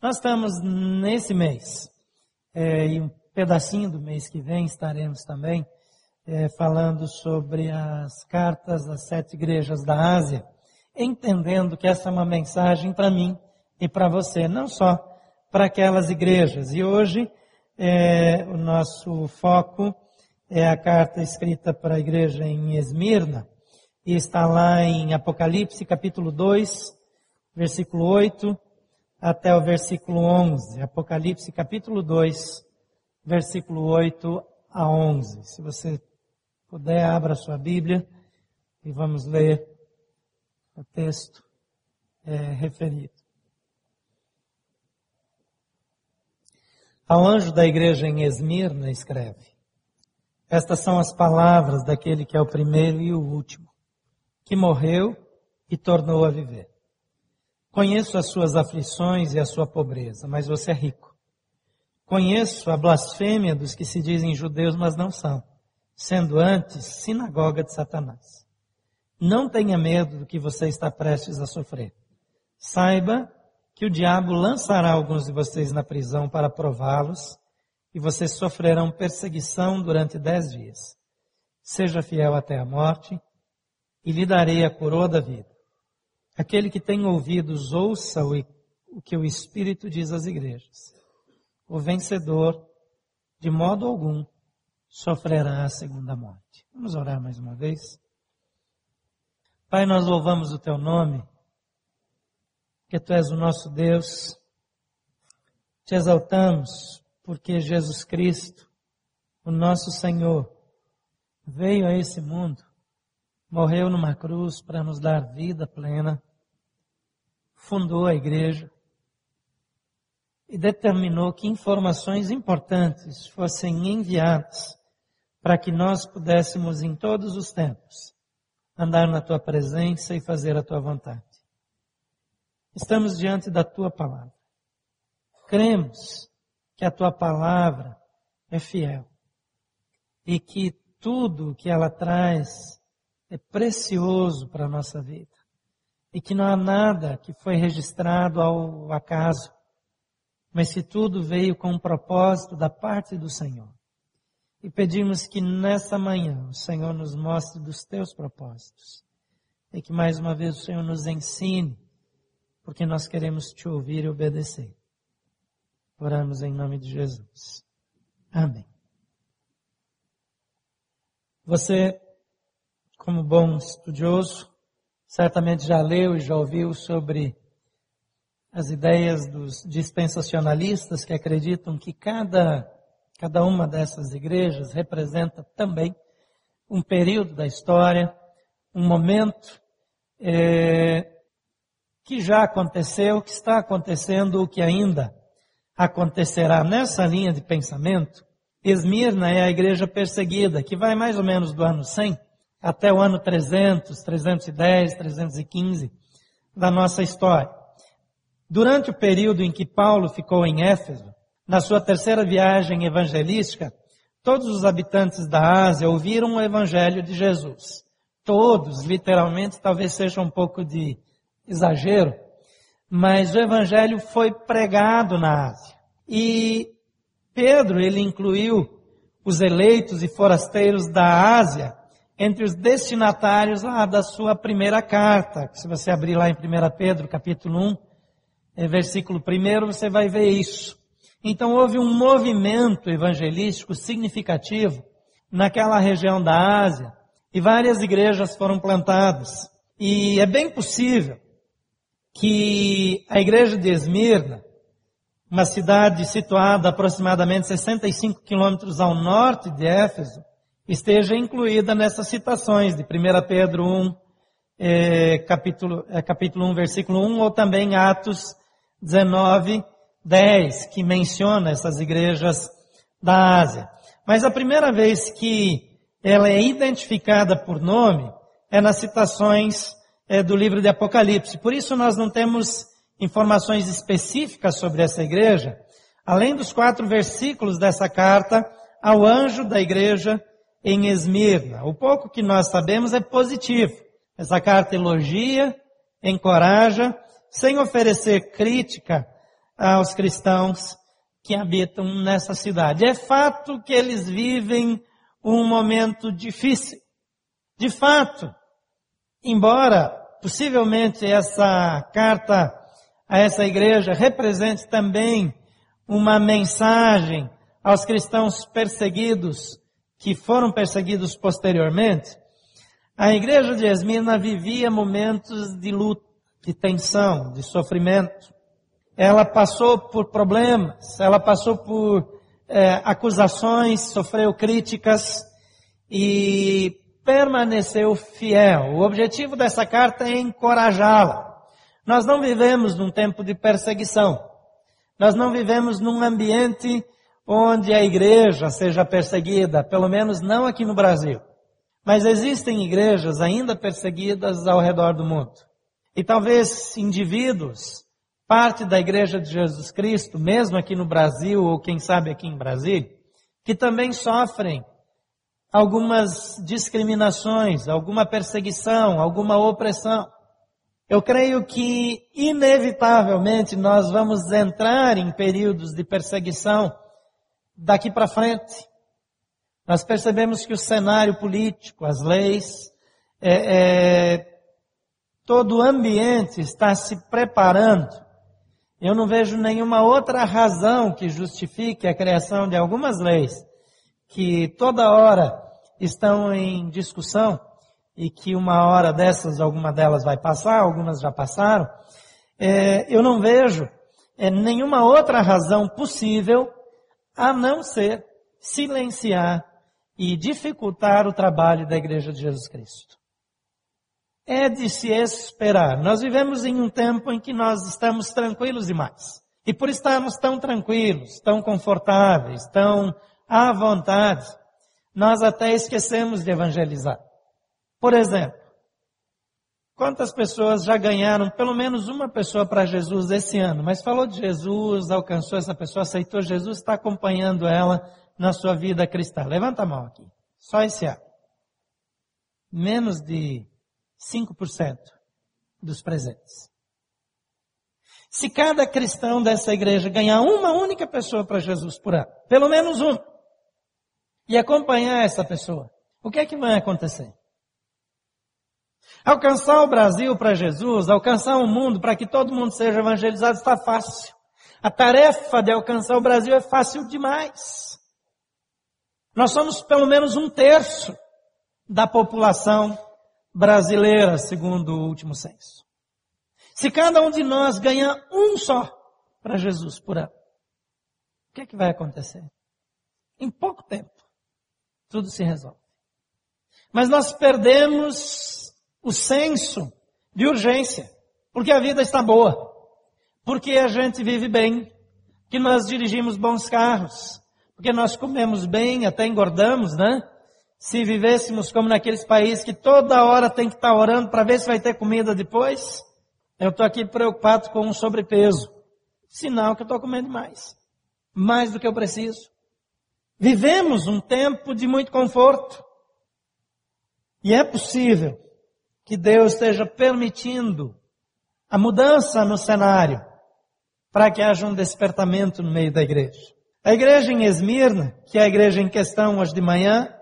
Nós estamos nesse mês, é, e um pedacinho do mês que vem estaremos também é, falando sobre as cartas às sete igrejas da Ásia, entendendo que essa é uma mensagem para mim e para você, não só para aquelas igrejas. E hoje é, o nosso foco é a carta escrita para a igreja em Esmirna, e está lá em Apocalipse capítulo 2, versículo 8 até o versículo 11. Apocalipse capítulo 2, versículo 8 a 11. Se você puder, abra sua Bíblia e vamos ler o texto é, referido. Ao anjo da igreja em Esmirna escreve: Estas são as palavras daquele que é o primeiro e o último, que morreu e tornou a viver. Conheço as suas aflições e a sua pobreza, mas você é rico. Conheço a blasfêmia dos que se dizem judeus, mas não são, sendo antes sinagoga de Satanás. Não tenha medo do que você está prestes a sofrer. Saiba que o diabo lançará alguns de vocês na prisão para prová-los, e vocês sofrerão perseguição durante dez dias. Seja fiel até a morte, e lhe darei a coroa da vida. Aquele que tem ouvidos, ouça o que o Espírito diz às igrejas. O vencedor, de modo algum, sofrerá a segunda morte. Vamos orar mais uma vez? Pai, nós louvamos o teu nome, que tu és o nosso Deus. Te exaltamos, porque Jesus Cristo, o nosso Senhor, veio a esse mundo, morreu numa cruz para nos dar vida plena fundou a igreja e determinou que informações importantes fossem enviadas para que nós pudéssemos em todos os tempos andar na tua presença e fazer a tua vontade. Estamos diante da tua palavra. Cremos que a tua palavra é fiel e que tudo que ela traz é precioso para a nossa vida e que não há nada que foi registrado ao acaso, mas que tudo veio com um propósito da parte do Senhor. E pedimos que nessa manhã o Senhor nos mostre dos teus propósitos e que mais uma vez o Senhor nos ensine, porque nós queremos te ouvir e obedecer. Oramos em nome de Jesus. Amém. Você, como bom estudioso, certamente já leu e já ouviu sobre as ideias dos dispensacionalistas que acreditam que cada, cada uma dessas igrejas representa também um período da história, um momento é, que já aconteceu, que está acontecendo, o que ainda acontecerá nessa linha de pensamento. Esmirna é a igreja perseguida, que vai mais ou menos do ano 100 até o ano 300, 310, 315 da nossa história. Durante o período em que Paulo ficou em Éfeso, na sua terceira viagem evangelística, todos os habitantes da Ásia ouviram o evangelho de Jesus. Todos, literalmente, talvez seja um pouco de exagero, mas o evangelho foi pregado na Ásia. E Pedro, ele incluiu os eleitos e forasteiros da Ásia entre os destinatários ah, da sua primeira carta. Se você abrir lá em 1 Pedro, capítulo 1, é, versículo 1, você vai ver isso. Então houve um movimento evangelístico significativo naquela região da Ásia e várias igrejas foram plantadas. E é bem possível que a igreja de Esmirna, uma cidade situada aproximadamente 65 quilômetros ao norte de Éfeso, esteja incluída nessas citações de 1 Pedro 1, é, capítulo, é, capítulo 1, versículo 1, ou também Atos 19, 10, que menciona essas igrejas da Ásia. Mas a primeira vez que ela é identificada por nome é nas citações é, do livro de Apocalipse. Por isso nós não temos informações específicas sobre essa igreja, além dos quatro versículos dessa carta ao anjo da igreja em Esmirna. O pouco que nós sabemos é positivo. Essa carta elogia, encoraja, sem oferecer crítica aos cristãos que habitam nessa cidade. É fato que eles vivem um momento difícil. De fato, embora possivelmente essa carta a essa igreja represente também uma mensagem aos cristãos perseguidos que foram perseguidos posteriormente, a igreja de Esmina vivia momentos de luta, de tensão, de sofrimento. Ela passou por problemas, ela passou por é, acusações, sofreu críticas e permaneceu fiel. O objetivo dessa carta é encorajá-la. Nós não vivemos num tempo de perseguição. Nós não vivemos num ambiente onde a igreja seja perseguida, pelo menos não aqui no Brasil. Mas existem igrejas ainda perseguidas ao redor do mundo. E talvez indivíduos, parte da igreja de Jesus Cristo, mesmo aqui no Brasil, ou quem sabe aqui em Brasília, que também sofrem algumas discriminações, alguma perseguição, alguma opressão. Eu creio que, inevitavelmente, nós vamos entrar em períodos de perseguição daqui para frente. Nós percebemos que o cenário político, as leis, é, é, todo o ambiente está se preparando. Eu não vejo nenhuma outra razão que justifique a criação de algumas leis que toda hora estão em discussão e que uma hora dessas, alguma delas vai passar, algumas já passaram. É, eu não vejo é, nenhuma outra razão possível a não ser silenciar e dificultar o trabalho da Igreja de Jesus Cristo. É de se esperar. Nós vivemos em um tempo em que nós estamos tranquilos demais. E por estarmos tão tranquilos, tão confortáveis, tão à vontade, nós até esquecemos de evangelizar. Por exemplo, quantas pessoas já ganharam pelo menos uma pessoa para Jesus esse ano, mas falou de Jesus, alcançou essa pessoa, aceitou Jesus, está acompanhando ela na sua vida cristã? Levanta a mão aqui. Só esse ano. Menos de 5% dos presentes. Se cada cristão dessa igreja ganhar uma única pessoa para Jesus por ano, pelo menos um, e acompanhar essa pessoa, o que é que vai acontecer? Alcançar o Brasil para Jesus, alcançar o mundo para que todo mundo seja evangelizado está fácil. A tarefa de alcançar o Brasil é fácil demais. Nós somos pelo menos um terço da população brasileira, segundo o último censo. Se cada um de nós ganhar um só para Jesus por ano, o que é que vai acontecer? Em pouco tempo, tudo se resolve. Mas nós perdemos o senso de urgência, porque a vida está boa, porque a gente vive bem, que nós dirigimos bons carros, porque nós comemos bem, até engordamos, né? Se vivêssemos como naqueles países que toda hora tem que estar orando para ver se vai ter comida depois, eu estou aqui preocupado com o sobrepeso. Sinal que eu estou comendo mais. Mais do que eu preciso. Vivemos um tempo de muito conforto. E é possível que Deus esteja permitindo a mudança no cenário para que haja um despertamento no meio da igreja. A igreja em Esmirna, que é a igreja em questão hoje de manhã,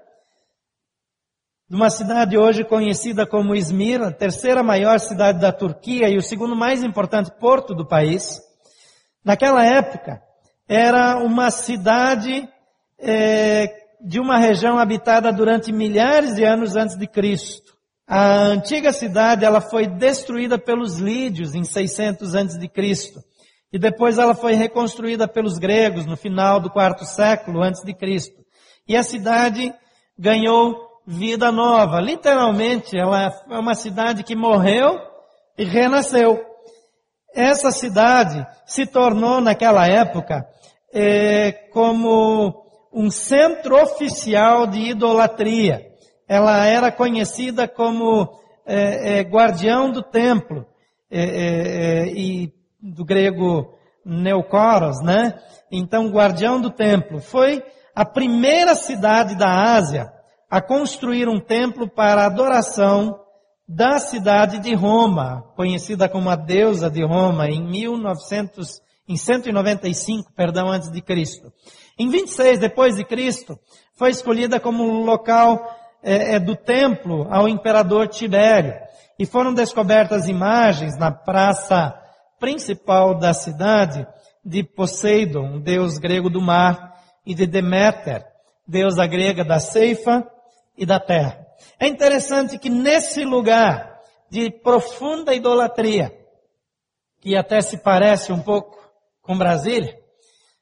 de uma cidade hoje conhecida como Izmir, a terceira maior cidade da Turquia e o segundo mais importante porto do país, naquela época era uma cidade é, de uma região habitada durante milhares de anos antes de Cristo. A antiga cidade ela foi destruída pelos lídios em 600 antes de Cristo e depois ela foi reconstruída pelos gregos no final do quarto século antes de Cristo. E a cidade ganhou vida nova. Literalmente, ela é uma cidade que morreu e renasceu. Essa cidade se tornou naquela época é, como um centro oficial de idolatria. Ela era conhecida como é, é, guardião do templo. É, é, é, e do grego Neocoros, né? Então, guardião do templo. Foi a primeira cidade da Ásia a construir um templo para adoração da cidade de Roma, conhecida como a deusa de Roma, em 1900 em 195, perdão, antes de Cristo. Em 26 depois de Cristo, foi escolhida como local é, é, do templo ao imperador Tibério. E foram descobertas imagens na praça principal da cidade de Poseidon, deus grego do mar, e de Deméter, deusa grega da ceifa e da terra. É interessante que nesse lugar de profunda idolatria, que até se parece um pouco com Brasília,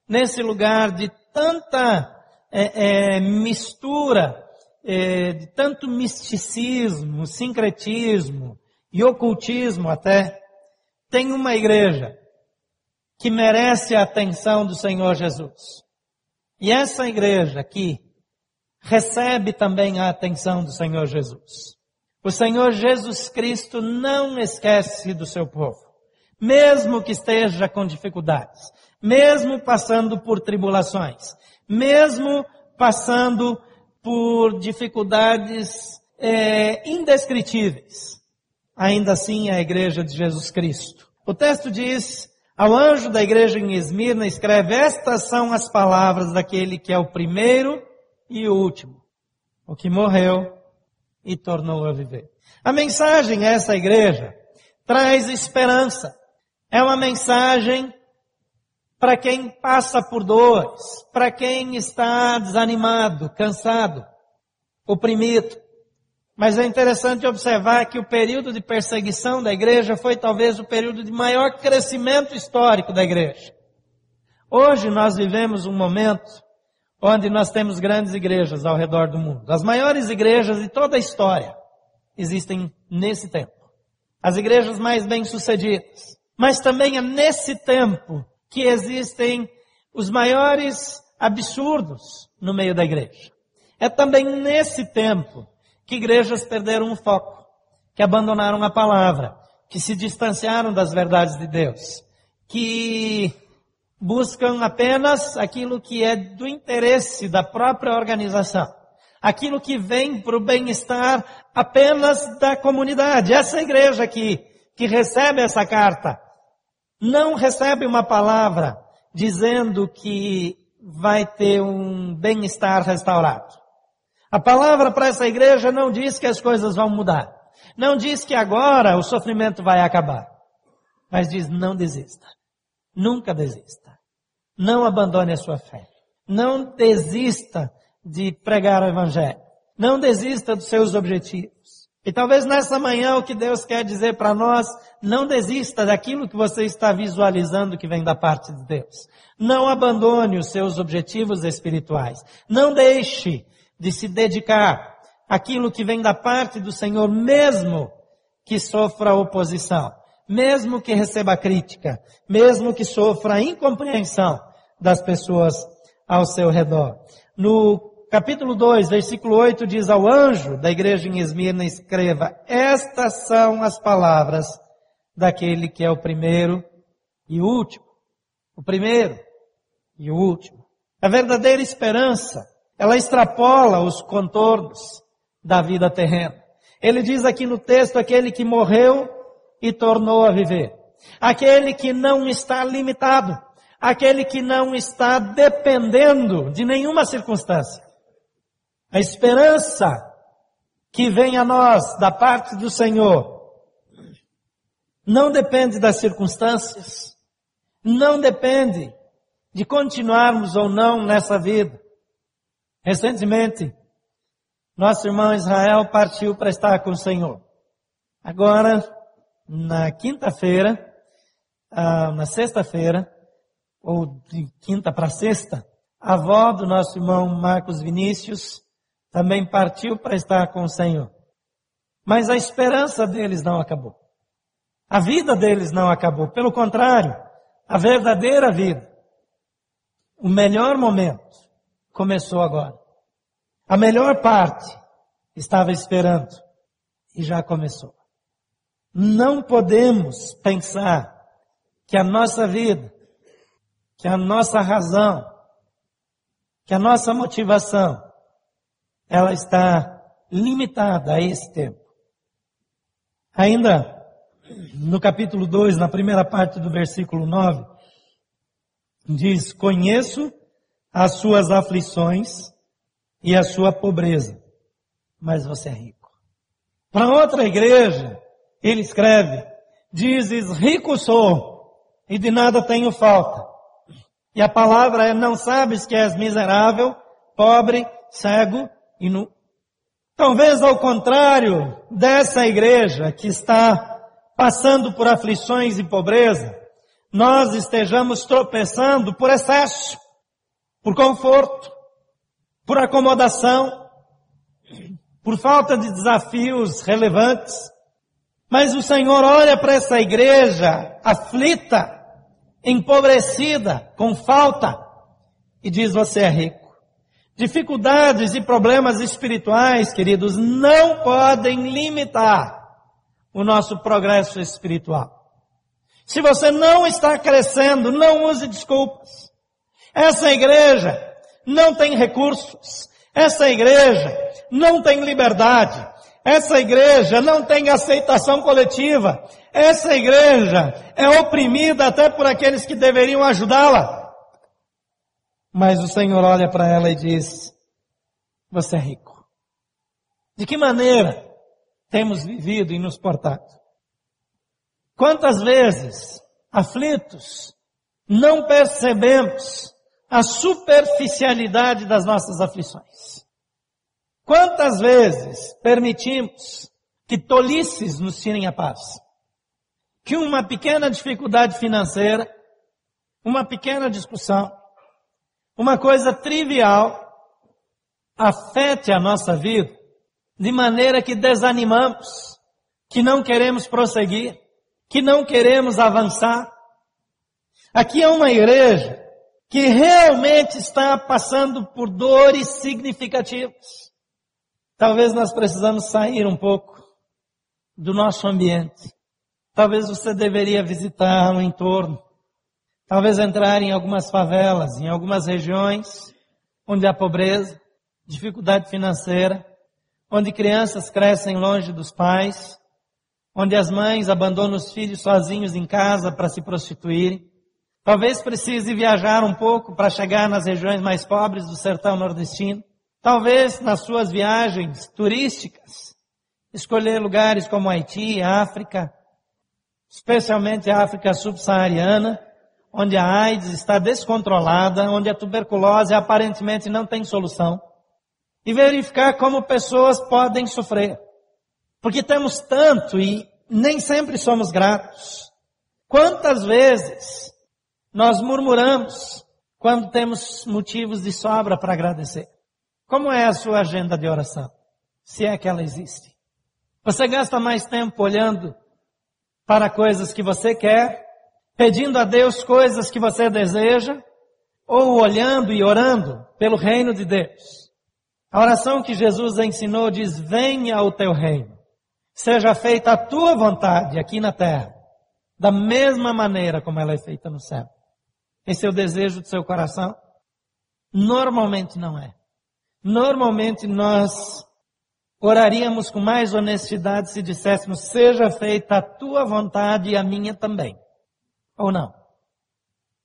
nesse lugar de tanta é, é, mistura, é, de tanto misticismo, sincretismo e ocultismo até, tem uma igreja que merece a atenção do Senhor Jesus. E essa igreja aqui recebe também a atenção do Senhor Jesus. O Senhor Jesus Cristo não esquece do seu povo, mesmo que esteja com dificuldades, mesmo passando por tribulações, mesmo passando por dificuldades é, indescritíveis. Ainda assim, a igreja de Jesus Cristo. O texto diz, ao anjo da igreja em Esmirna, escreve, estas são as palavras daquele que é o primeiro e o último, o que morreu e tornou a viver. A mensagem a essa igreja traz esperança. É uma mensagem para quem passa por dores, para quem está desanimado, cansado, oprimido. Mas é interessante observar que o período de perseguição da igreja foi talvez o período de maior crescimento histórico da igreja. Hoje nós vivemos um momento onde nós temos grandes igrejas ao redor do mundo. As maiores igrejas de toda a história existem nesse tempo. As igrejas mais bem-sucedidas. Mas também é nesse tempo que existem os maiores absurdos no meio da igreja. É também nesse tempo que igrejas perderam o foco, que abandonaram a palavra, que se distanciaram das verdades de Deus, que buscam apenas aquilo que é do interesse da própria organização, aquilo que vem para o bem-estar apenas da comunidade. Essa igreja aqui, que recebe essa carta, não recebe uma palavra dizendo que vai ter um bem-estar restaurado. A palavra para essa igreja não diz que as coisas vão mudar. Não diz que agora o sofrimento vai acabar. Mas diz não desista. Nunca desista. Não abandone a sua fé. Não desista de pregar o evangelho. Não desista dos seus objetivos. E talvez nessa manhã o que Deus quer dizer para nós, não desista daquilo que você está visualizando que vem da parte de Deus. Não abandone os seus objetivos espirituais. Não deixe de se dedicar àquilo que vem da parte do Senhor, mesmo que sofra oposição, mesmo que receba crítica, mesmo que sofra incompreensão das pessoas ao seu redor. No capítulo 2, versículo 8 diz ao anjo da igreja em Esmirna, escreva, estas são as palavras daquele que é o primeiro e o último. O primeiro e o último. A verdadeira esperança, ela extrapola os contornos da vida terrena. Ele diz aqui no texto, aquele que morreu e tornou a viver. Aquele que não está limitado. Aquele que não está dependendo de nenhuma circunstância. A esperança que vem a nós da parte do Senhor não depende das circunstâncias, não depende de continuarmos ou não nessa vida. Recentemente, nosso irmão Israel partiu para estar com o Senhor. Agora, na quinta-feira, ah, na sexta-feira, ou de quinta para sexta, a avó do nosso irmão Marcos Vinícius também partiu para estar com o Senhor. Mas a esperança deles não acabou. A vida deles não acabou. Pelo contrário, a verdadeira vida, o melhor momento, começou agora. A melhor parte estava esperando e já começou. Não podemos pensar que a nossa vida, que a nossa razão, que a nossa motivação ela está limitada a esse tempo. Ainda no capítulo 2, na primeira parte do versículo 9, Diz: Conheço as suas aflições e a sua pobreza, mas você é rico. Para outra igreja, ele escreve: Dizes: Rico sou e de nada tenho falta. E a palavra é: Não sabes que és miserável, pobre, cego e nu. Talvez ao contrário dessa igreja que está passando por aflições e pobreza, nós estejamos tropeçando por excesso, por conforto, por acomodação, por falta de desafios relevantes. Mas o Senhor olha para essa igreja aflita, empobrecida, com falta, e diz: Você é rico. Dificuldades e problemas espirituais, queridos, não podem limitar o nosso progresso espiritual. Se você não está crescendo, não use desculpas. Essa igreja não tem recursos. Essa igreja não tem liberdade. Essa igreja não tem aceitação coletiva. Essa igreja é oprimida até por aqueles que deveriam ajudá-la. Mas o Senhor olha para ela e diz: Você é rico. De que maneira temos vivido e nos portado? Quantas vezes, aflitos, não percebemos a superficialidade das nossas aflições? Quantas vezes permitimos que tolices nos tirem a paz? Que uma pequena dificuldade financeira, uma pequena discussão, uma coisa trivial afete a nossa vida de maneira que desanimamos, que não queremos prosseguir, que não queremos avançar. Aqui é uma igreja que realmente está passando por dores significativas. Talvez nós precisamos sair um pouco do nosso ambiente. Talvez você deveria visitar o entorno. Talvez entrar em algumas favelas, em algumas regiões onde há pobreza, dificuldade financeira, onde crianças crescem longe dos pais, onde as mães abandonam os filhos sozinhos em casa para se prostituírem. Talvez precise viajar um pouco para chegar nas regiões mais pobres do sertão nordestino. Talvez nas suas viagens turísticas, escolher lugares como Haiti, África, especialmente a África subsaariana, onde a AIDS está descontrolada, onde a tuberculose aparentemente não tem solução, e verificar como pessoas podem sofrer. Porque temos tanto e nem sempre somos gratos. Quantas vezes nós murmuramos quando temos motivos de sobra para agradecer? Como é a sua agenda de oração? Se é que ela existe. Você gasta mais tempo olhando para coisas que você quer pedindo a Deus coisas que você deseja, ou olhando e orando pelo reino de Deus. A oração que Jesus ensinou diz: Venha o teu reino, seja feita a tua vontade aqui na terra, da mesma maneira como ela é feita no céu. Esse é o desejo do seu coração? Normalmente não é. Normalmente nós oraríamos com mais honestidade se disséssemos: Seja feita a tua vontade e a minha também. Ou não?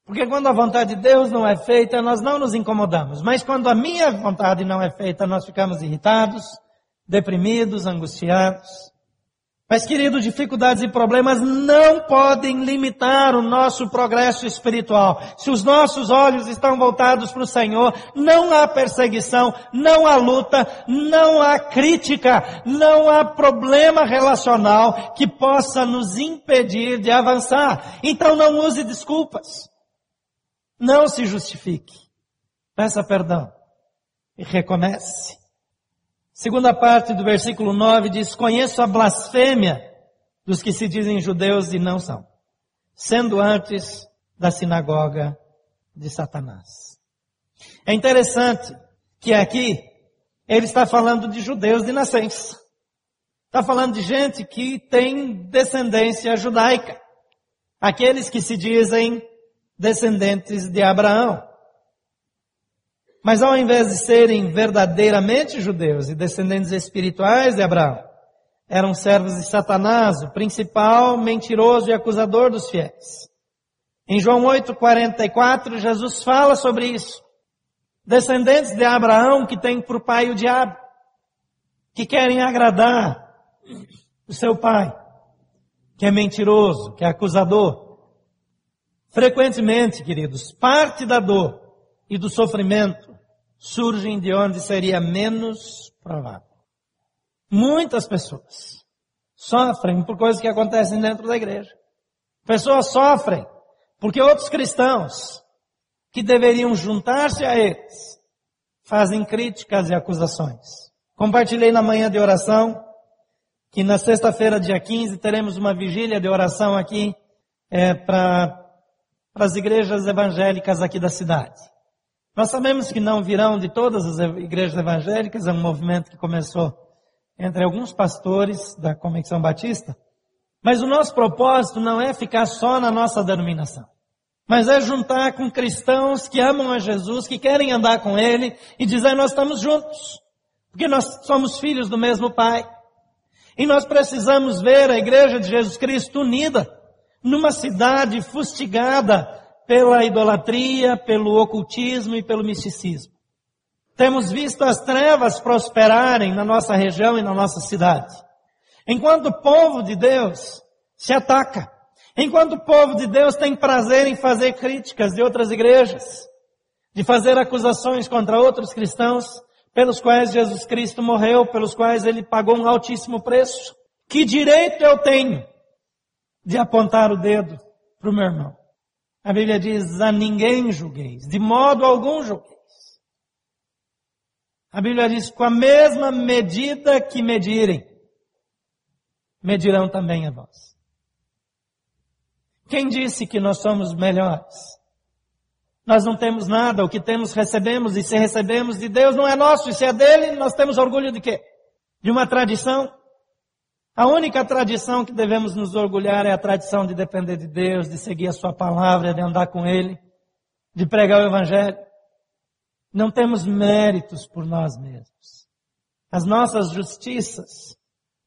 Porque quando a vontade de Deus não é feita, nós não nos incomodamos. Mas quando a minha vontade não é feita, nós ficamos irritados, deprimidos, angustiados. Mas, querido, dificuldades e problemas não podem limitar o nosso progresso espiritual. Se os nossos olhos estão voltados para o Senhor, não há perseguição, não há luta, não há crítica, não há problema relacional que possa nos impedir de avançar. Então não use desculpas. Não se justifique. Peça perdão e recomece. Segunda parte do versículo 9 diz: Conheço a blasfêmia dos que se dizem judeus e não são, sendo antes da sinagoga de Satanás. É interessante que aqui ele está falando de judeus de nascença. Está falando de gente que tem descendência judaica. Aqueles que se dizem descendentes de Abraão. Mas ao invés de serem verdadeiramente judeus e descendentes espirituais de Abraão, eram servos de Satanás, o principal mentiroso e acusador dos fiéis. Em João 8:44, Jesus fala sobre isso. Descendentes de Abraão que têm por pai o diabo, que querem agradar o seu pai, que é mentiroso, que é acusador. Frequentemente, queridos, parte da dor e do sofrimento surgem de onde seria menos provável. Muitas pessoas sofrem por coisas que acontecem dentro da igreja. Pessoas sofrem porque outros cristãos que deveriam juntar-se a eles fazem críticas e acusações. Compartilhei na manhã de oração que na sexta-feira, dia 15, teremos uma vigília de oração aqui é, para as igrejas evangélicas aqui da cidade. Nós sabemos que não virão de todas as igrejas evangélicas, é um movimento que começou entre alguns pastores da Convenção Batista, mas o nosso propósito não é ficar só na nossa denominação, mas é juntar com cristãos que amam a Jesus, que querem andar com Ele e dizer nós estamos juntos, porque nós somos filhos do mesmo Pai. E nós precisamos ver a Igreja de Jesus Cristo unida numa cidade fustigada pela idolatria, pelo ocultismo e pelo misticismo. Temos visto as trevas prosperarem na nossa região e na nossa cidade. Enquanto o povo de Deus se ataca, enquanto o povo de Deus tem prazer em fazer críticas de outras igrejas, de fazer acusações contra outros cristãos, pelos quais Jesus Cristo morreu, pelos quais ele pagou um altíssimo preço. Que direito eu tenho de apontar o dedo para o meu irmão? A Bíblia diz: a ninguém julgueis, de modo algum julgueis. A Bíblia diz: com a mesma medida que medirem, medirão também a vós. Quem disse que nós somos melhores? Nós não temos nada, o que temos recebemos, e se recebemos de Deus não é nosso, e se é dele, nós temos orgulho de quê? De uma tradição? A única tradição que devemos nos orgulhar é a tradição de depender de Deus, de seguir a Sua palavra, de andar com Ele, de pregar o Evangelho. Não temos méritos por nós mesmos. As nossas justiças,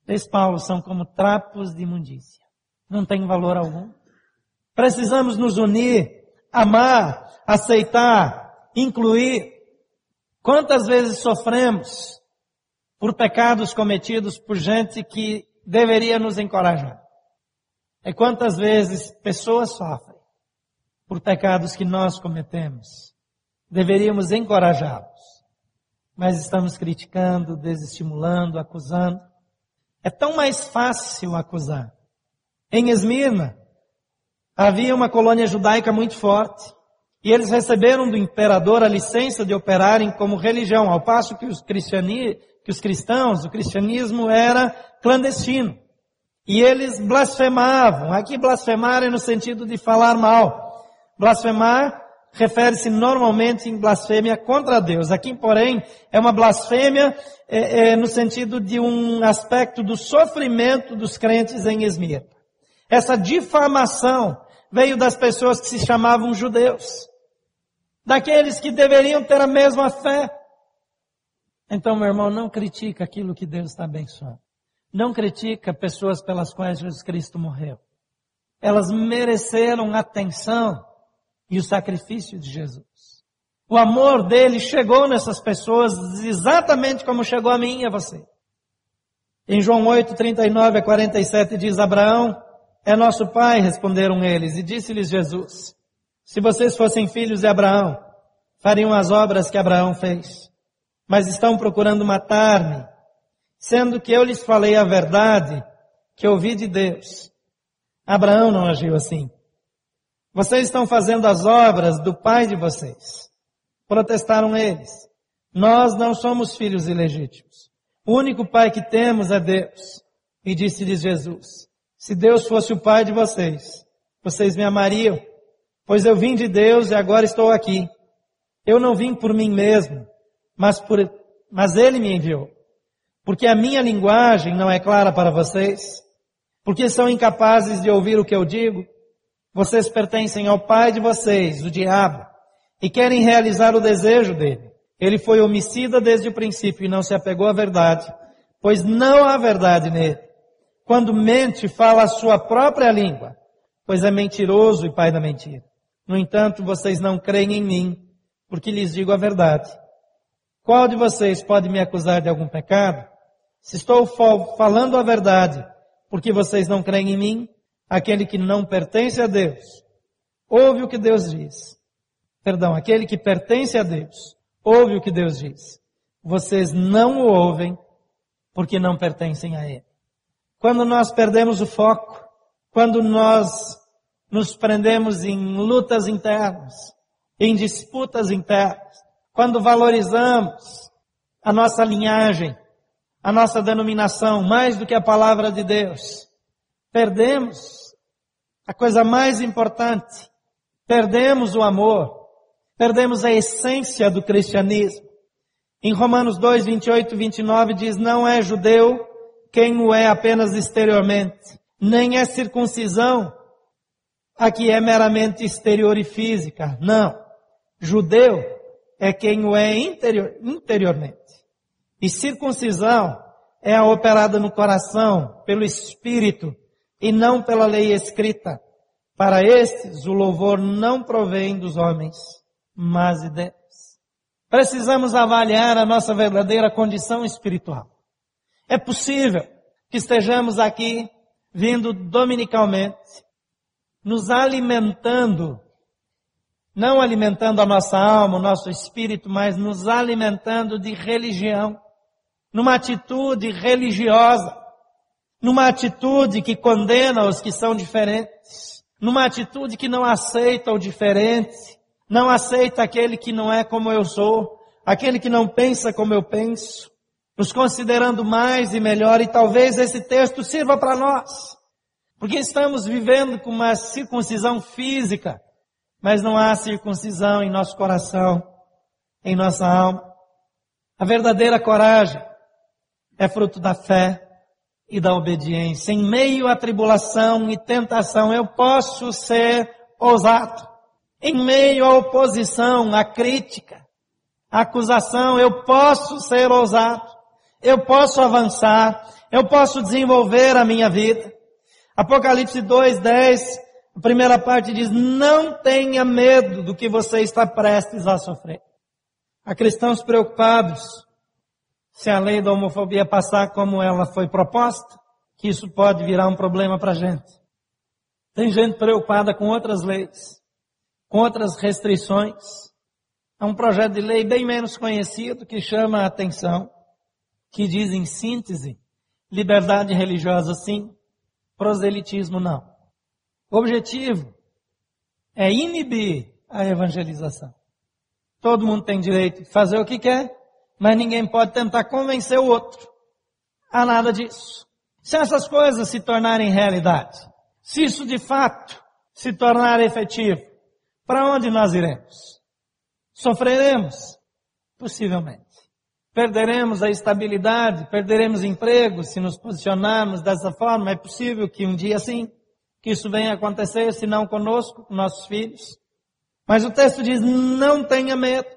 diz Paulo, são como trapos de imundícia. Não tem valor algum. Precisamos nos unir, amar, aceitar, incluir. Quantas vezes sofremos por pecados cometidos por gente que deveria nos encorajar? É quantas vezes pessoas sofrem por pecados que nós cometemos deveríamos encorajá-los. Mas estamos criticando, desestimulando, acusando. É tão mais fácil acusar. Em Esmirna, havia uma colônia judaica muito forte. E eles receberam do imperador a licença de operarem como religião, ao passo que os, que os cristãos, o cristianismo era clandestino. E eles blasfemavam. Aqui blasfemar é no sentido de falar mal. Blasfemar refere-se normalmente em blasfêmia contra Deus. Aqui, porém, é uma blasfêmia é, é, no sentido de um aspecto do sofrimento dos crentes em Esmirna. Essa difamação veio das pessoas que se chamavam judeus, daqueles que deveriam ter a mesma fé. Então, meu irmão, não critica aquilo que Deus está abençoando. Não critica pessoas pelas quais Jesus Cristo morreu. Elas mereceram atenção e o sacrifício de Jesus. O amor dele chegou nessas pessoas exatamente como chegou a mim e a você. Em João 8, 39 a 47 diz Abraão, é nosso pai, responderam eles, e disse-lhes Jesus, se vocês fossem filhos de Abraão, fariam as obras que Abraão fez. Mas estão procurando matar-me, sendo que eu lhes falei a verdade que ouvi de Deus. Abraão não agiu assim. Vocês estão fazendo as obras do pai de vocês. Protestaram eles. Nós não somos filhos ilegítimos. O único pai que temos é Deus. E disse-lhes Jesus, se Deus fosse o pai de vocês, vocês me amariam, pois eu vim de Deus e agora estou aqui. Eu não vim por mim mesmo, mas por, mas Ele me enviou. Porque a minha linguagem não é clara para vocês, porque são incapazes de ouvir o que eu digo, vocês pertencem ao pai de vocês, o diabo, e querem realizar o desejo dele. Ele foi homicida desde o princípio e não se apegou à verdade, pois não há verdade nele. Quando mente, fala a sua própria língua, pois é mentiroso e pai da mentira. No entanto, vocês não creem em mim, porque lhes digo a verdade. Qual de vocês pode me acusar de algum pecado? Se estou falando a verdade, porque vocês não creem em mim, aquele que não pertence a Deus, ouve o que Deus diz. Perdão, aquele que pertence a Deus, ouve o que Deus diz. Vocês não o ouvem porque não pertencem a Ele. Quando nós perdemos o foco, quando nós nos prendemos em lutas internas, em disputas internas, quando valorizamos a nossa linhagem, a nossa denominação mais do que a palavra de Deus, perdemos a coisa mais importante, perdemos o amor, perdemos a essência do cristianismo. Em Romanos 2, 28 e 29 diz, não é judeu quem o é apenas exteriormente, nem é circuncisão aqui é meramente exterior e física. Não. Judeu é quem o é interior, interiormente. E circuncisão é a operada no coração, pelo Espírito, e não pela lei escrita. Para estes, o louvor não provém dos homens, mas de Deus. Precisamos avaliar a nossa verdadeira condição espiritual. É possível que estejamos aqui vindo dominicalmente nos alimentando, não alimentando a nossa alma, o nosso espírito, mas nos alimentando de religião, numa atitude religiosa, numa atitude que condena os que são diferentes, numa atitude que não aceita o diferente, não aceita aquele que não é como eu sou, aquele que não pensa como eu penso, nos considerando mais e melhor, e talvez esse texto sirva para nós. Porque estamos vivendo com uma circuncisão física, mas não há circuncisão em nosso coração, em nossa alma. A verdadeira coragem é fruto da fé e da obediência. Em meio à tribulação e tentação, eu posso ser ousado. Em meio à oposição, à crítica, à acusação, eu posso ser ousado. Eu posso avançar. Eu posso desenvolver a minha vida. Apocalipse 2, 10, a primeira parte diz, não tenha medo do que você está prestes a sofrer. Há cristãos preocupados se a lei da homofobia passar como ela foi proposta, que isso pode virar um problema para a gente. Tem gente preocupada com outras leis, com outras restrições. Há um projeto de lei bem menos conhecido que chama a atenção, que diz em síntese, liberdade religiosa sim, proselitismo não. O objetivo é inibir a evangelização. Todo mundo tem direito de fazer o que quer, mas ninguém pode tentar convencer o outro. Há nada disso. Se essas coisas se tornarem realidade, se isso de fato se tornar efetivo, para onde nós iremos? Sofreremos? Possivelmente. Perderemos a estabilidade, perderemos emprego se nos posicionarmos dessa forma. É possível que um dia sim, que isso venha a acontecer, se não conosco, com nossos filhos. Mas o texto diz, não tenha medo.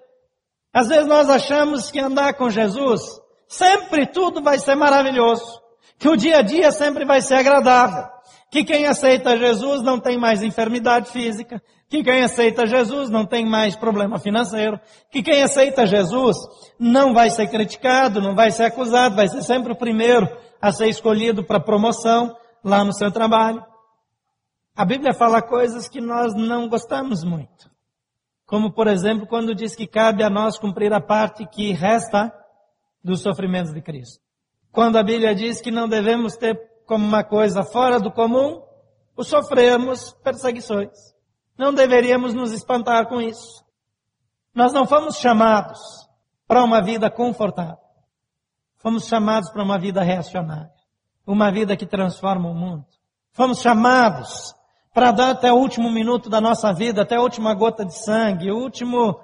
Às vezes nós achamos que andar com Jesus, sempre tudo vai ser maravilhoso. Que o dia a dia sempre vai ser agradável que quem aceita Jesus não tem mais enfermidade física, que quem aceita Jesus não tem mais problema financeiro, que quem aceita Jesus não vai ser criticado, não vai ser acusado, vai ser sempre o primeiro a ser escolhido para promoção lá no seu trabalho. A Bíblia fala coisas que nós não gostamos muito. Como, por exemplo, quando diz que cabe a nós cumprir a parte que resta dos sofrimentos de Cristo. Quando a Bíblia diz que não devemos ter como uma coisa fora do comum, o sofremos perseguições. Não deveríamos nos espantar com isso. Nós não fomos chamados para uma vida confortável. Fomos chamados para uma vida reacionária. Uma vida que transforma o mundo. Fomos chamados para dar até o último minuto da nossa vida, até a última gota de sangue, o último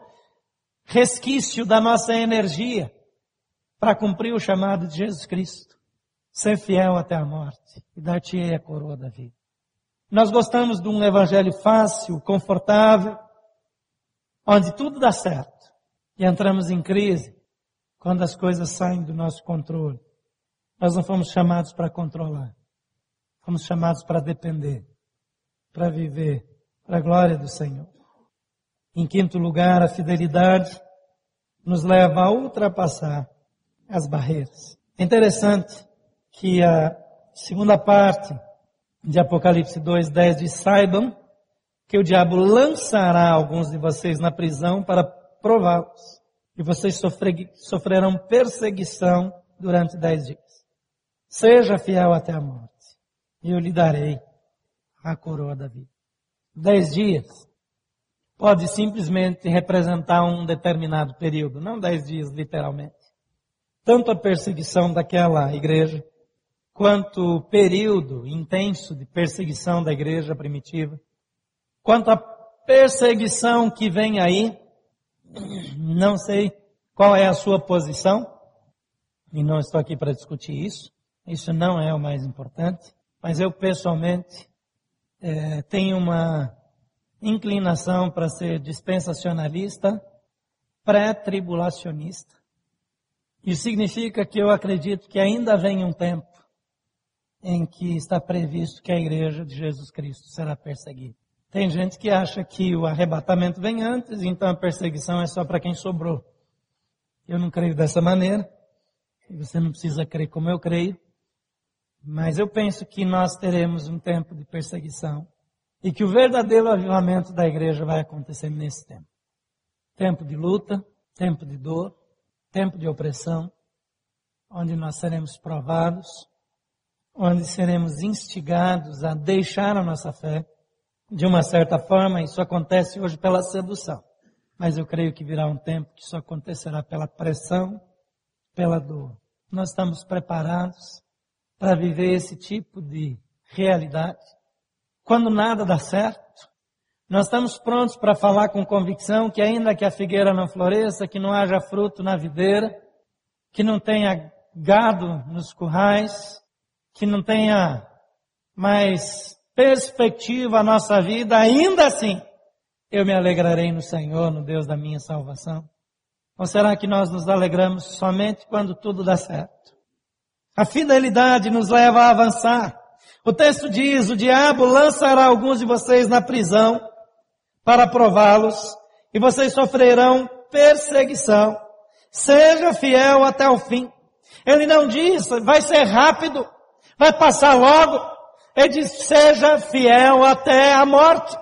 resquício da nossa energia, para cumprir o chamado de Jesus Cristo ser fiel até a morte e dar-te a coroa da vida. Nós gostamos de um evangelho fácil, confortável, onde tudo dá certo. E entramos em crise quando as coisas saem do nosso controle. Nós não fomos chamados para controlar. Fomos chamados para depender, para viver, para a glória do Senhor. Em quinto lugar, a fidelidade nos leva a ultrapassar as barreiras. É interessante que a segunda parte de Apocalipse 2:10 diz: "Saibam que o diabo lançará alguns de vocês na prisão para prová-los, e vocês sofrerão perseguição durante dez dias. Seja fiel até a morte, e eu lhe darei a coroa da vida." Dez dias pode simplesmente representar um determinado período, não dez dias literalmente. Tanto a perseguição daquela igreja, quanto o período intenso de perseguição da igreja primitiva, quanto a perseguição que vem aí, não sei qual é a sua posição, e não estou aqui para discutir isso, isso não é o mais importante, mas eu pessoalmente é, tenho uma inclinação para ser dispensacionalista, pré-tribulacionista. Isso significa que eu acredito que ainda vem um tempo em que está previsto que a igreja de Jesus Cristo será perseguida. Tem gente que acha que o arrebatamento vem antes, então a perseguição é só para quem sobrou. Eu não creio dessa maneira. Você não precisa crer como eu creio. Mas eu penso que nós teremos um tempo de perseguição e que o verdadeiro avivamento da igreja vai acontecer nesse tempo. Tempo de luta, tempo de dor, tempo de opressão, onde nós seremos provados, onde seremos instigados a deixar a nossa fé. De uma certa forma, isso acontece hoje pela sedução. Mas eu creio que virá um tempo que isso acontecerá pela pressão, pela dor. Nós estamos preparados para viver esse tipo de realidade. Quando nada dá certo, nós estamos prontos para falar com convicção que ainda que a figueira não floresça, que não haja fruto na videira, que não tenha gado nos currais, que não tenha mais perspectiva a nossa vida, ainda assim, eu me alegrarei no Senhor, no Deus da minha salvação? Ou será que nós nos alegramos somente quando tudo dá certo? A fidelidade nos leva a avançar. O texto diz, o diabo lançará alguns de vocês na prisão para prová-los e vocês sofrerão perseguição. Seja fiel até o fim. Ele não diz, vai ser rápido vai passar logo. Ele diz, seja fiel até a morte.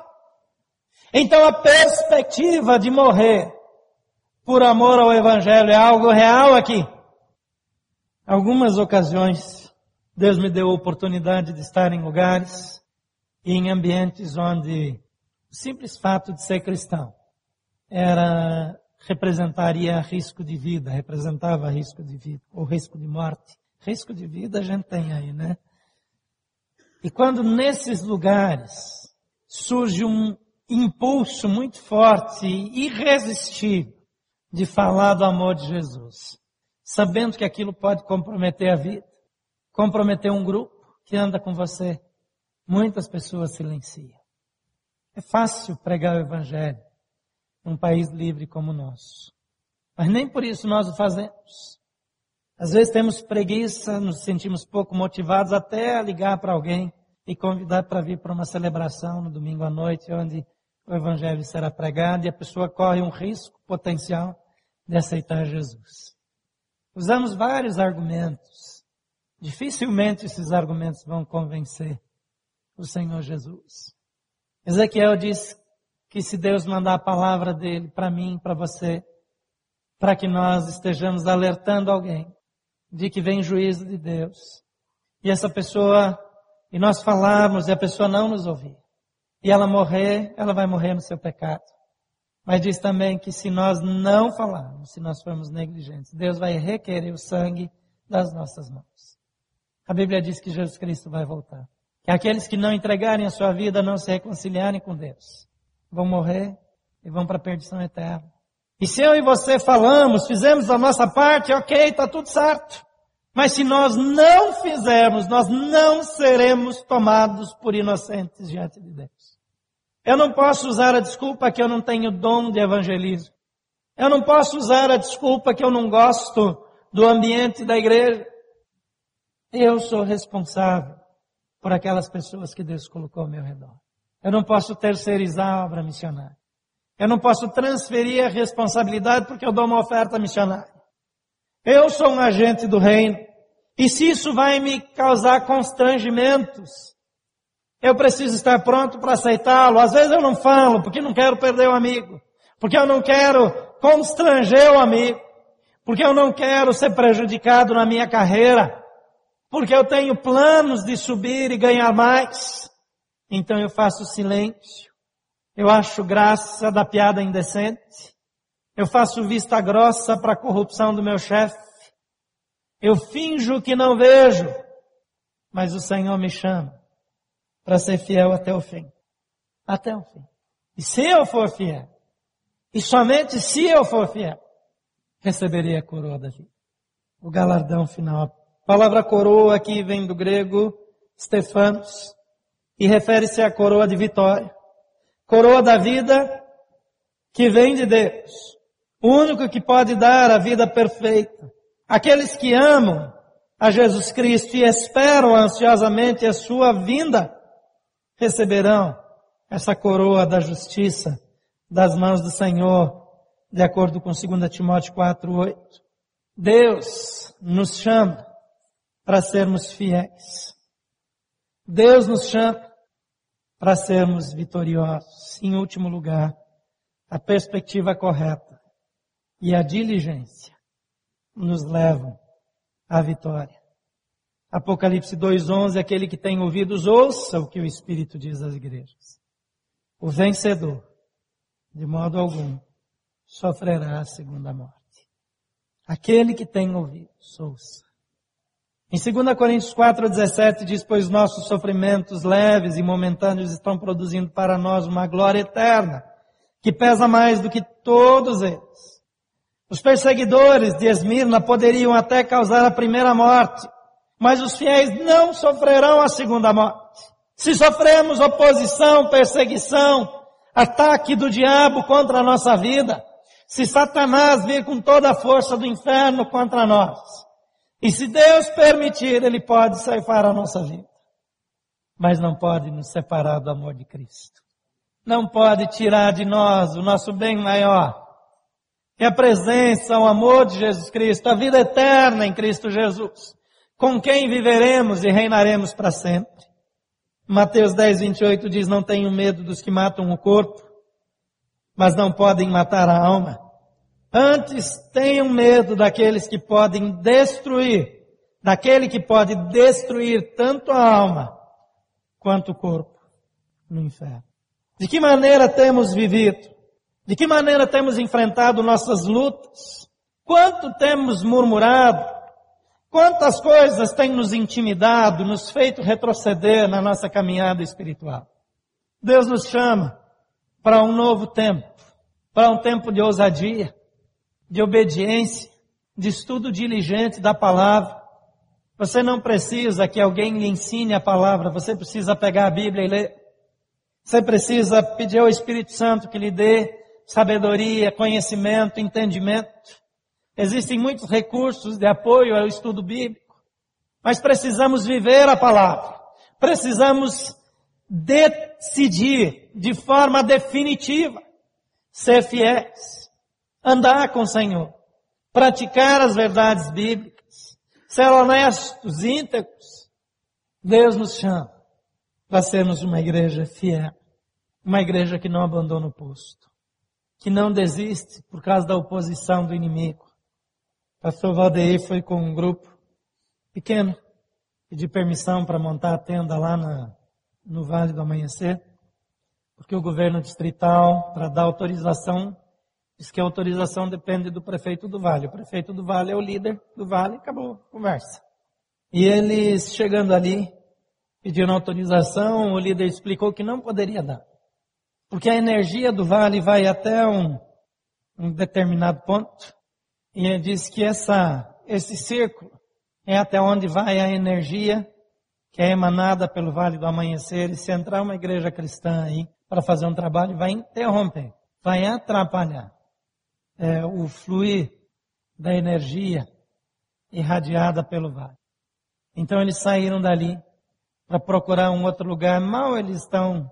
Então a perspectiva de morrer por amor ao Evangelho é algo real aqui. Algumas ocasiões, Deus me deu a oportunidade de estar em lugares e em ambientes onde o simples fato de ser cristão era representaria risco de vida, representava risco de vida, ou risco de morte. Risco de vida a gente tem aí, né? E quando nesses lugares surge um impulso muito forte e irresistível de falar do amor de Jesus, sabendo que aquilo pode comprometer a vida, comprometer um grupo que anda com você, muitas pessoas silenciam. É fácil pregar o Evangelho num país livre como o nosso. Mas nem por isso nós o fazemos. Às vezes temos preguiça, nos sentimos pouco motivados até a ligar para alguém e convidar para vir para uma celebração no domingo à noite, onde o Evangelho será pregado e a pessoa corre um risco potencial de aceitar Jesus. Usamos vários argumentos. Dificilmente esses argumentos vão convencer o Senhor Jesus. Ezequiel diz que se Deus mandar a palavra dele para mim, para você, para que nós estejamos alertando alguém, de que vem juízo de Deus. E essa pessoa, e nós falarmos e a pessoa não nos ouvir. E ela morrer, ela vai morrer no seu pecado. Mas diz também que se nós não falarmos, se nós formos negligentes, Deus vai requerer o sangue das nossas mãos. A Bíblia diz que Jesus Cristo vai voltar. Que aqueles que não entregarem a sua vida, não se reconciliarem com Deus, vão morrer e vão para a perdição eterna. E se eu e você falamos, fizemos a nossa parte, ok, está tudo certo. Mas se nós não fizermos, nós não seremos tomados por inocentes diante de Deus. Eu não posso usar a desculpa que eu não tenho dom de evangelismo. Eu não posso usar a desculpa que eu não gosto do ambiente da igreja. Eu sou responsável por aquelas pessoas que Deus colocou ao meu redor. Eu não posso terceirizar a obra missionária. Eu não posso transferir a responsabilidade porque eu dou uma oferta missionária. Eu sou um agente do reino. E se isso vai me causar constrangimentos, eu preciso estar pronto para aceitá-lo. Às vezes eu não falo porque não quero perder o amigo, porque eu não quero constranger o amigo, porque eu não quero ser prejudicado na minha carreira, porque eu tenho planos de subir e ganhar mais. Então eu faço silêncio. Eu acho graça da piada indecente. Eu faço vista grossa para a corrupção do meu chefe. Eu finjo que não vejo, mas o Senhor me chama para ser fiel até o fim. Até o fim. E se eu for fiel, e somente se eu for fiel, receberei a coroa da vida. O galardão final. A palavra coroa aqui vem do grego Stefanos e refere-se à coroa de vitória. Coroa da vida que vem de Deus. O único que pode dar a vida perfeita. Aqueles que amam a Jesus Cristo e esperam ansiosamente a sua vinda, receberão essa coroa da justiça das mãos do Senhor, de acordo com 2 Timóteo 4, 8. Deus nos chama para sermos fiéis. Deus nos chama para sermos vitoriosos. Em último lugar, a perspectiva correta e a diligência nos levam à vitória. Apocalipse 2:11, aquele que tem ouvidos ouça o que o Espírito diz às igrejas. O vencedor de modo algum, sofrerá a segunda morte. Aquele que tem ouvidos, ouça. Em 2 Coríntios 4,17 diz, pois nossos sofrimentos leves e momentâneos estão produzindo para nós uma glória eterna, que pesa mais do que todos eles. Os perseguidores de Esmirna poderiam até causar a primeira morte, mas os fiéis não sofrerão a segunda morte. Se sofremos oposição, perseguição, ataque do diabo contra a nossa vida, se Satanás vir com toda a força do inferno contra nós, e se Deus permitir, Ele pode ceifar a nossa vida, mas não pode nos separar do amor de Cristo. Não pode tirar de nós o nosso bem maior, que é a presença, o amor de Jesus Cristo, a vida eterna em Cristo Jesus, com quem viveremos e reinaremos para sempre. Mateus 10, 28 diz, não tenho medo dos que matam o corpo, mas não podem matar a alma. Antes tenham medo daqueles que podem destruir, daquele que pode destruir tanto a alma quanto o corpo no inferno. De que maneira temos vivido? De que maneira temos enfrentado nossas lutas? Quanto temos murmurado? Quantas coisas têm nos intimidado, nos feito retroceder na nossa caminhada espiritual? Deus nos chama para um novo tempo, para um tempo de ousadia, de obediência, de estudo diligente da palavra. Você não precisa que alguém lhe ensine a palavra, você precisa pegar a Bíblia e ler. Você precisa pedir ao Espírito Santo que lhe dê sabedoria, conhecimento, entendimento. Existem muitos recursos de apoio ao estudo bíblico, mas precisamos viver a palavra. Precisamos decidir de forma definitiva ser fiéis, andar com o Senhor, praticar as verdades bíblicas, ser honestos, íntegros. Deus nos chama para sermos uma igreja fiel, uma igreja que não abandona o posto, que não desiste por causa da oposição do inimigo, pastor Valdeir foi com um grupo pequeno, pediu permissão para montar a tenda lá na, no Vale do Amanhecer, porque o governo distrital, para dar autorização, diz que a autorização depende do prefeito do Vale. O prefeito do Vale é o líder do Vale, acabou a conversa. E eles, chegando ali, pediram autorização, o líder explicou que não poderia dar. Porque a energia do Vale vai até um, um determinado ponto, e ele diz que essa, esse círculo é até onde vai a energia que é emanada pelo Vale do Amanhecer. E se entrar uma igreja cristã aí para fazer um trabalho, vai interromper, vai atrapalhar é, o fluir da energia irradiada pelo vale. Então eles saíram dali para procurar um outro lugar. Mal eles estão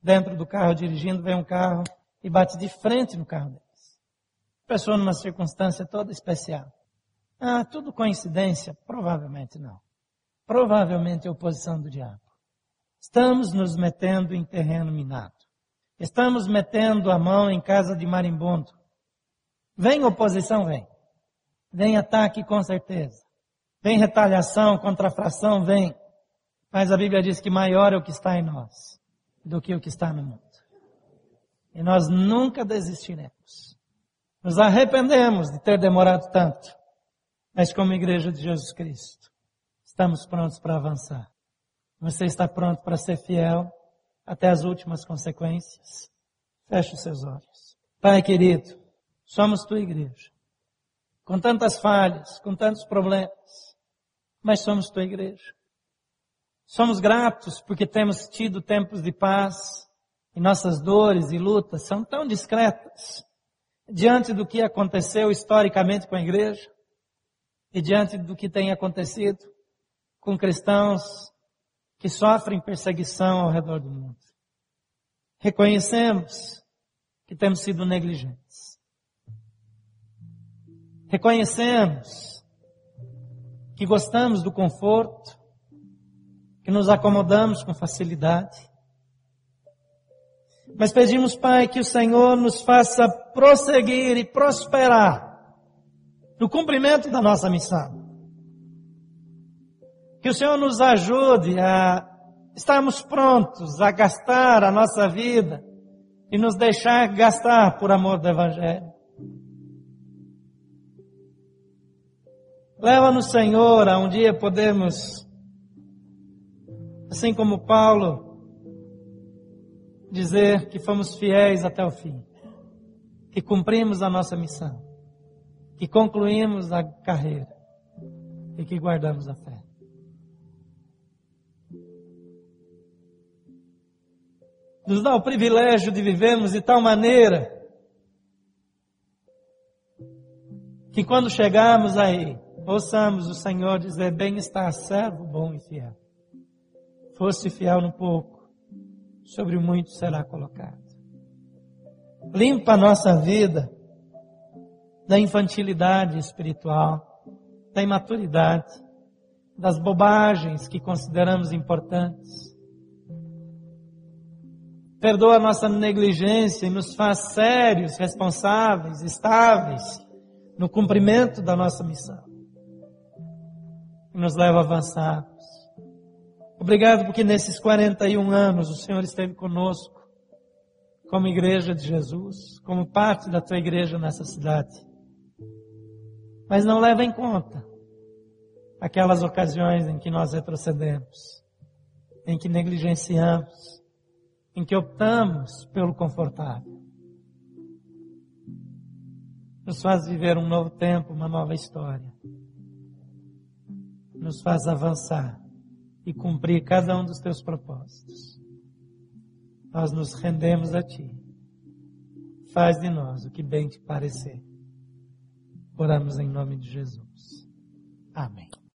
dentro do carro dirigindo, vem um carro e bate de frente no carro deles. Pessoa numa circunstância toda especial. Ah, tudo coincidência? Provavelmente não. Provavelmente é oposição do diabo. Estamos nos metendo em terreno minado. Estamos metendo a mão em casa de marimbondo. Vem oposição, vem. Vem ataque com certeza. Vem retaliação, contrafração, vem. Mas a Bíblia diz que maior é o que está em nós do que o que está no mundo. E nós nunca desistiremos. Nos arrependemos de ter demorado tanto. Mas como igreja de Jesus Cristo, estamos prontos para avançar. Você está pronto para ser fiel até as últimas consequências? Feche os seus olhos. Pai querido, somos tua igreja. Com tantas falhas, com tantos problemas, mas somos tua igreja. Somos gratos porque temos tido tempos de paz e nossas dores e lutas são tão discretas diante do que aconteceu historicamente com a igreja e diante do que tem acontecido com cristãos que sofrem perseguição ao redor do mundo. Reconhecemos que temos sido negligentes. Reconhecemos que gostamos do conforto, que nos acomodamos com facilidade. Mas pedimos, Pai, que o Senhor nos faça prosseguir e prosperar no cumprimento da nossa missão. Que o Senhor nos ajude a estarmos prontos a gastar a nossa vida e nos deixar gastar por amor do Evangelho. Leva-nos, Senhor, a um dia podermos, assim como Paulo, dizer que fomos fiéis até o fim, que cumprimos a nossa missão, que concluímos a carreira e que guardamos a fé. nos dá o privilégio de vivermos de tal maneira que quando chegarmos aí, ouçamos o Senhor dizer: Bem está, servo bom e fiel. Fosse fiel no pouco, sobre muito será colocado. Limpa a nossa vida da infantilidade espiritual, da imaturidade, das bobagens que consideramos importantes perdoa a nossa negligência e nos faz sérios, responsáveis, estáveis no cumprimento da nossa missão. E nos leva a avançarmos. Obrigado porque nesses 41 anos o Senhor esteve conosco, como igreja de Jesus, como parte da tua igreja nessa cidade. Mas não leva em conta aquelas ocasiões em que nós retrocedemos, em que negligenciamos, em que optamos pelo confortável. Nos faz viver um novo tempo, uma nova história. Nos faz avançar e cumprir cada um dos teus propósitos. Nós nos rendemos a ti. Faz de nós o que bem te parecer. Oramos em nome de Jesus. Amém.